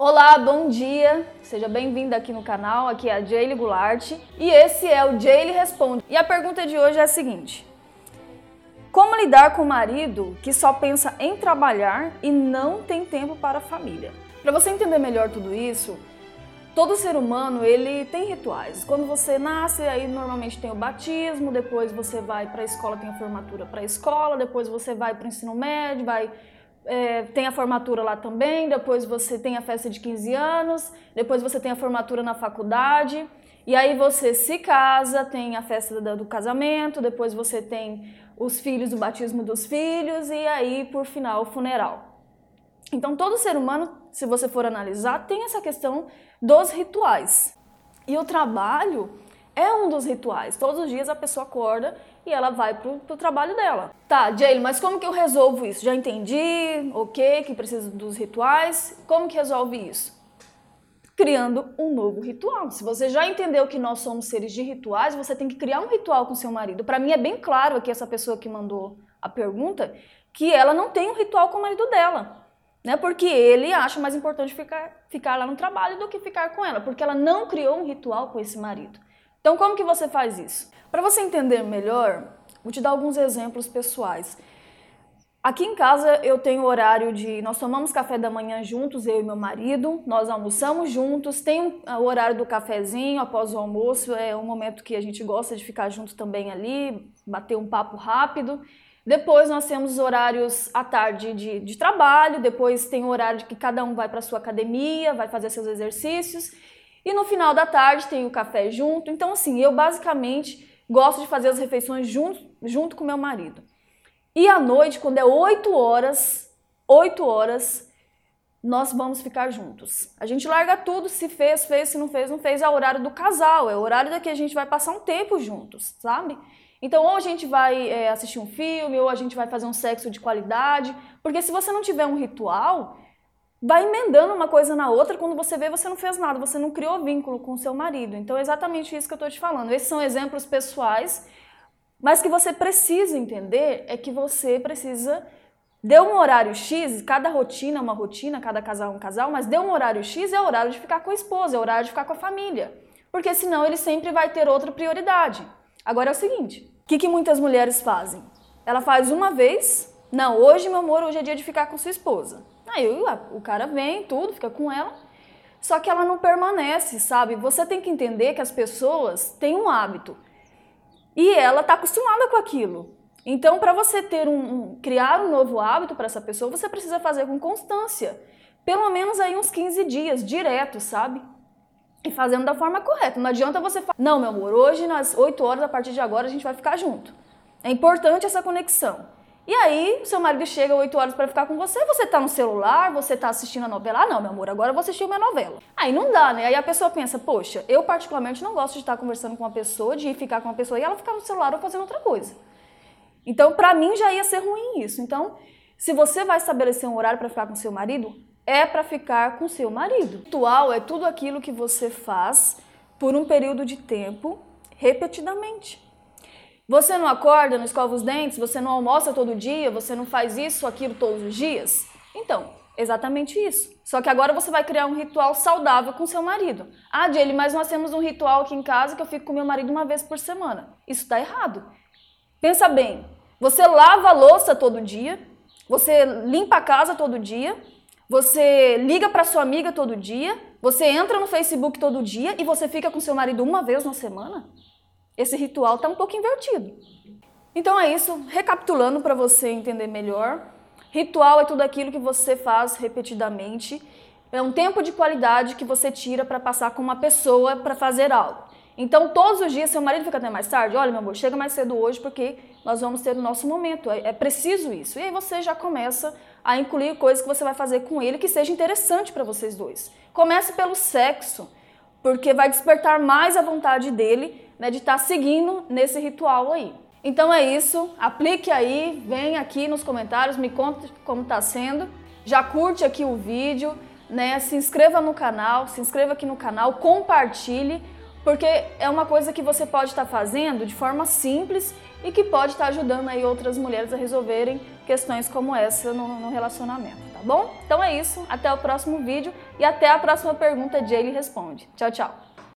Olá, bom dia. Seja bem-vinda aqui no canal. Aqui é a Jaylee Goulart e esse é o Jaylee Responde. E a pergunta de hoje é a seguinte: Como lidar com o marido que só pensa em trabalhar e não tem tempo para a família? Para você entender melhor tudo isso, todo ser humano ele tem rituais. Quando você nasce, aí normalmente tem o batismo, depois você vai para a escola, tem a formatura para a escola, depois você vai para o ensino médio, vai é, tem a formatura lá também, depois você tem a festa de 15 anos, depois você tem a formatura na faculdade, e aí você se casa, tem a festa do, do casamento, depois você tem os filhos, o batismo dos filhos, e aí, por final, o funeral. Então, todo ser humano, se você for analisar, tem essa questão dos rituais. E o trabalho é um dos rituais. Todos os dias a pessoa acorda e ela vai pro, pro trabalho dela. Tá, Jaylee, mas como que eu resolvo isso? Já entendi, ok, que precisa dos rituais. Como que resolve isso? Criando um novo ritual. Se você já entendeu que nós somos seres de rituais, você tem que criar um ritual com seu marido. Para mim é bem claro aqui essa pessoa que mandou a pergunta que ela não tem um ritual com o marido dela. Né? Porque ele acha mais importante ficar, ficar lá no trabalho do que ficar com ela, porque ela não criou um ritual com esse marido. Então, como que você faz isso? Para você entender melhor, vou te dar alguns exemplos pessoais. Aqui em casa eu tenho horário de. Nós tomamos café da manhã juntos, eu e meu marido, nós almoçamos juntos, tem o horário do cafezinho após o almoço, é um momento que a gente gosta de ficar junto também ali, bater um papo rápido. Depois nós temos horários à tarde de, de trabalho, depois tem o horário de que cada um vai para sua academia, vai fazer seus exercícios. E no final da tarde tem o café junto. Então, assim, eu basicamente gosto de fazer as refeições junto, junto com meu marido. E à noite, quando é 8 horas, 8 horas, nós vamos ficar juntos. A gente larga tudo, se fez, fez, se não fez, não fez, é o horário do casal, é o horário da que a gente vai passar um tempo juntos, sabe? Então, ou a gente vai é, assistir um filme, ou a gente vai fazer um sexo de qualidade, porque se você não tiver um ritual, vai emendando uma coisa na outra, quando você vê, você não fez nada, você não criou vínculo com o seu marido. Então é exatamente isso que eu estou te falando. Esses são exemplos pessoais, mas que você precisa entender é que você precisa. Deu um horário X, cada rotina é uma rotina, cada casal é um casal, mas deu um horário X é o horário de ficar com a esposa, é o horário de ficar com a família. Porque senão ele sempre vai ter outra prioridade. Agora é o seguinte: o que, que muitas mulheres fazem? Ela faz uma vez, não, hoje, meu amor, hoje é dia de ficar com sua esposa. Aí o cara vem, tudo, fica com ela. Só que ela não permanece, sabe? Você tem que entender que as pessoas têm um hábito. E ela está acostumada com aquilo. Então, para você ter um, um, criar um novo hábito para essa pessoa, você precisa fazer com constância. Pelo menos aí uns 15 dias, direto, sabe? E fazendo da forma correta. Não adianta você falar, não, meu amor, hoje nas 8 horas, a partir de agora, a gente vai ficar junto. É importante essa conexão. E aí, seu marido chega 8 horas para ficar com você, você tá no celular, você tá assistindo a novela. Ah, não, meu amor, agora eu vou assistir minha novela. Aí não dá, né? Aí a pessoa pensa, poxa, eu particularmente não gosto de estar conversando com uma pessoa, de ficar com uma pessoa e ela ficar no celular ou fazendo outra coisa. Então, para mim já ia ser ruim isso. Então, se você vai estabelecer um horário para ficar com seu marido, é para ficar com seu marido. Ritual é tudo aquilo que você faz por um período de tempo repetidamente. Você não acorda, não escova os dentes, você não almoça todo dia, você não faz isso, aquilo todos os dias? Então, exatamente isso. Só que agora você vai criar um ritual saudável com seu marido. Ah, Jelly, mas nós temos um ritual aqui em casa que eu fico com meu marido uma vez por semana. Isso está errado. Pensa bem, você lava a louça todo dia, você limpa a casa todo dia, você liga para sua amiga todo dia, você entra no Facebook todo dia e você fica com seu marido uma vez na semana? Esse ritual está um pouco invertido. Então é isso, recapitulando para você entender melhor. Ritual é tudo aquilo que você faz repetidamente. É um tempo de qualidade que você tira para passar com uma pessoa para fazer algo. Então, todos os dias, seu marido fica até mais tarde, olha, meu amor, chega mais cedo hoje porque nós vamos ter o nosso momento. É, é preciso isso. E aí você já começa a incluir coisas que você vai fazer com ele que seja interessante para vocês dois. Comece pelo sexo, porque vai despertar mais a vontade dele né, de estar tá seguindo nesse ritual aí. Então é isso, aplique aí, vem aqui nos comentários, me conta como está sendo, já curte aqui o vídeo, né, se inscreva no canal, se inscreva aqui no canal, compartilhe, porque é uma coisa que você pode estar tá fazendo de forma simples e que pode estar ajudando aí outras mulheres a resolverem questões como essa no, no relacionamento. Tá bom? Então é isso, até o próximo vídeo e até a próxima pergunta de Ele Responde. Tchau, tchau!